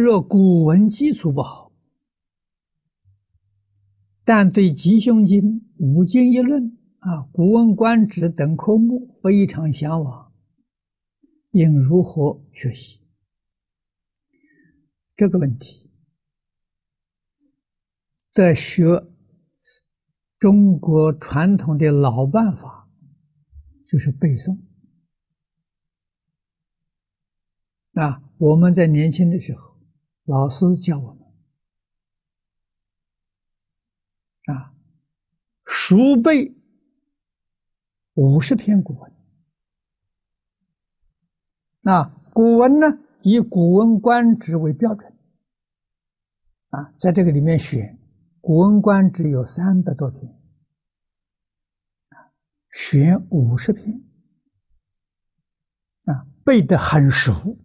若古文基础不好，但对吉凶经、五经一论啊、古文观止等科目非常向往，应如何学习？这个问题，在学中国传统的老办法，就是背诵。啊，我们在年轻的时候，老师教我们啊，熟背五十篇古文。那古文呢，以《古文观止》为标准。啊，在这个里面选《古文观止》有三百多篇，选五十篇，啊，背得很熟。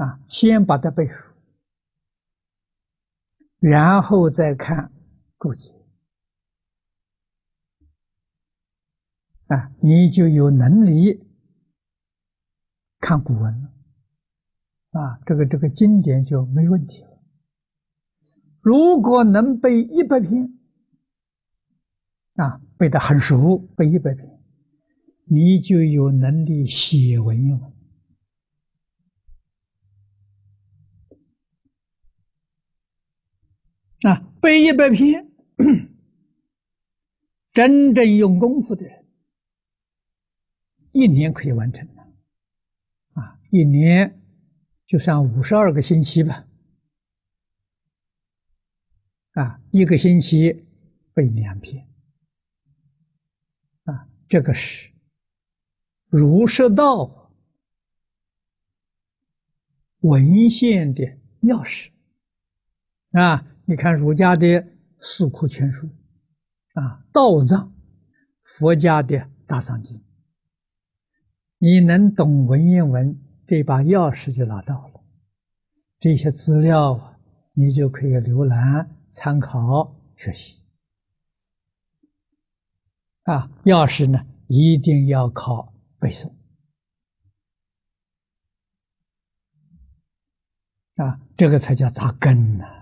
啊，先把它背熟，然后再看注解，啊，你就有能力看古文了，啊，这个这个经典就没问题了。如果能背一百篇，啊，背得很熟，背一百篇，你就有能力写文言文。啊，背一百篇，真正用功夫的人，一年可以完成的。啊，一年就算五十二个星期吧。啊，一个星期背两篇。啊，这个是儒释道文献的钥匙。啊。你看儒家的《四库全书》，啊，道藏，佛家的大藏经，你能懂文言文，这把钥匙就拿到了。这些资料你就可以浏览、参考、学习。啊，钥匙呢，一定要靠背诵。啊，这个才叫扎根呢。